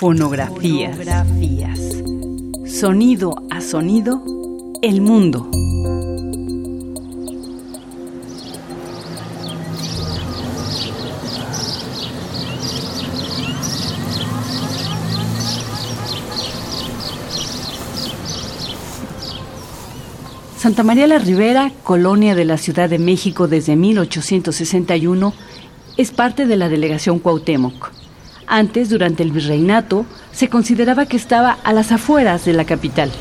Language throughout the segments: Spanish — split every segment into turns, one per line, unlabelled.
Fonografías. Sonido a sonido, el mundo. Santa María la Ribera, colonia de la Ciudad de México desde 1861, es parte de la delegación Cuauhtémoc. Antes, durante el virreinato, se consideraba que estaba a las afueras de la capital.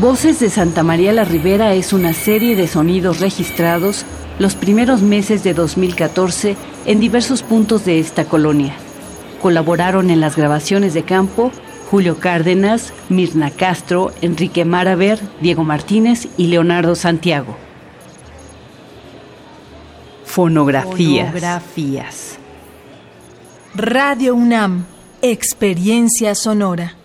Voces de Santa María la Ribera es una serie de sonidos registrados los primeros meses de 2014 en diversos puntos de esta colonia. Colaboraron en las grabaciones de campo Julio Cárdenas, Mirna Castro, Enrique Maraver, Diego Martínez y Leonardo Santiago. Fonografías. Fonografías.
Radio UNAM, Experiencia Sonora.